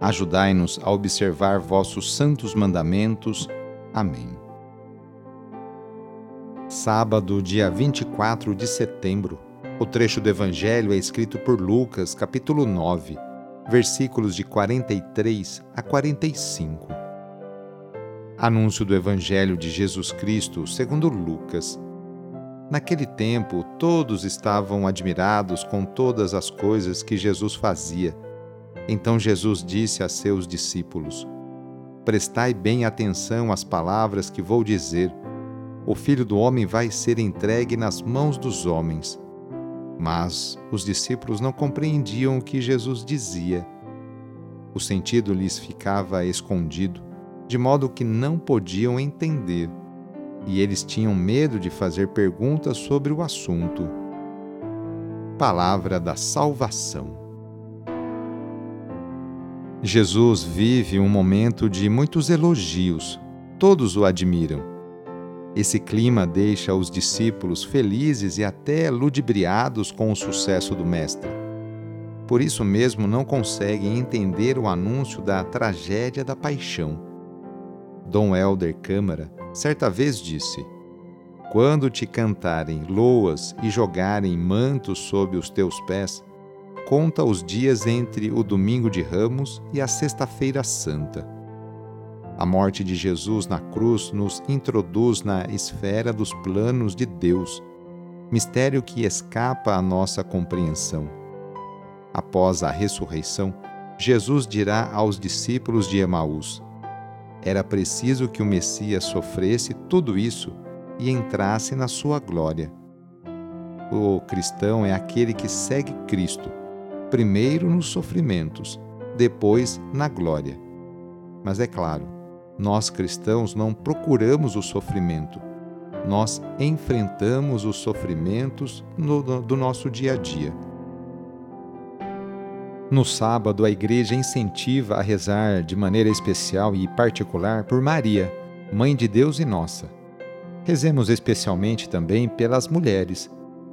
Ajudai-nos a observar vossos santos mandamentos. Amém. Sábado, dia 24 de setembro. O trecho do Evangelho é escrito por Lucas, capítulo 9, versículos de 43 a 45. Anúncio do Evangelho de Jesus Cristo segundo Lucas. Naquele tempo, todos estavam admirados com todas as coisas que Jesus fazia então Jesus disse a seus discípulos: Prestai bem atenção às palavras que vou dizer. O filho do homem vai ser entregue nas mãos dos homens. Mas os discípulos não compreendiam o que Jesus dizia. O sentido lhes ficava escondido, de modo que não podiam entender, e eles tinham medo de fazer perguntas sobre o assunto. Palavra da Salvação. Jesus vive um momento de muitos elogios. Todos o admiram. Esse clima deixa os discípulos felizes e até ludibriados com o sucesso do Mestre. Por isso mesmo não conseguem entender o anúncio da tragédia da paixão. Dom Helder Câmara certa vez disse: Quando te cantarem loas e jogarem mantos sob os teus pés, conta os dias entre o domingo de Ramos e a Sexta-feira Santa. A morte de Jesus na cruz nos introduz na esfera dos planos de Deus, mistério que escapa à nossa compreensão. Após a ressurreição, Jesus dirá aos discípulos de Emaús: Era preciso que o Messias sofresse tudo isso e entrasse na sua glória. O cristão é aquele que segue Cristo primeiro nos sofrimentos, depois na glória. Mas é claro, nós cristãos não procuramos o sofrimento, nós enfrentamos os sofrimentos no, no, do nosso dia a dia. No sábado, a igreja incentiva a rezar de maneira especial e particular por Maria, Mãe de Deus e nossa. Rezemos especialmente também pelas mulheres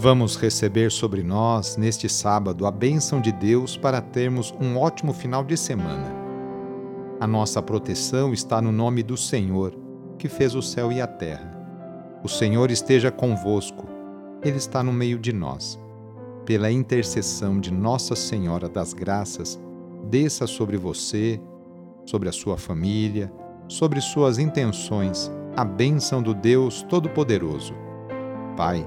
Vamos receber sobre nós, neste sábado, a bênção de Deus para termos um ótimo final de semana. A nossa proteção está no nome do Senhor, que fez o céu e a terra. O Senhor esteja convosco, Ele está no meio de nós. Pela intercessão de Nossa Senhora das Graças, desça sobre você, sobre a sua família, sobre suas intenções, a bênção do Deus Todo-Poderoso. Pai,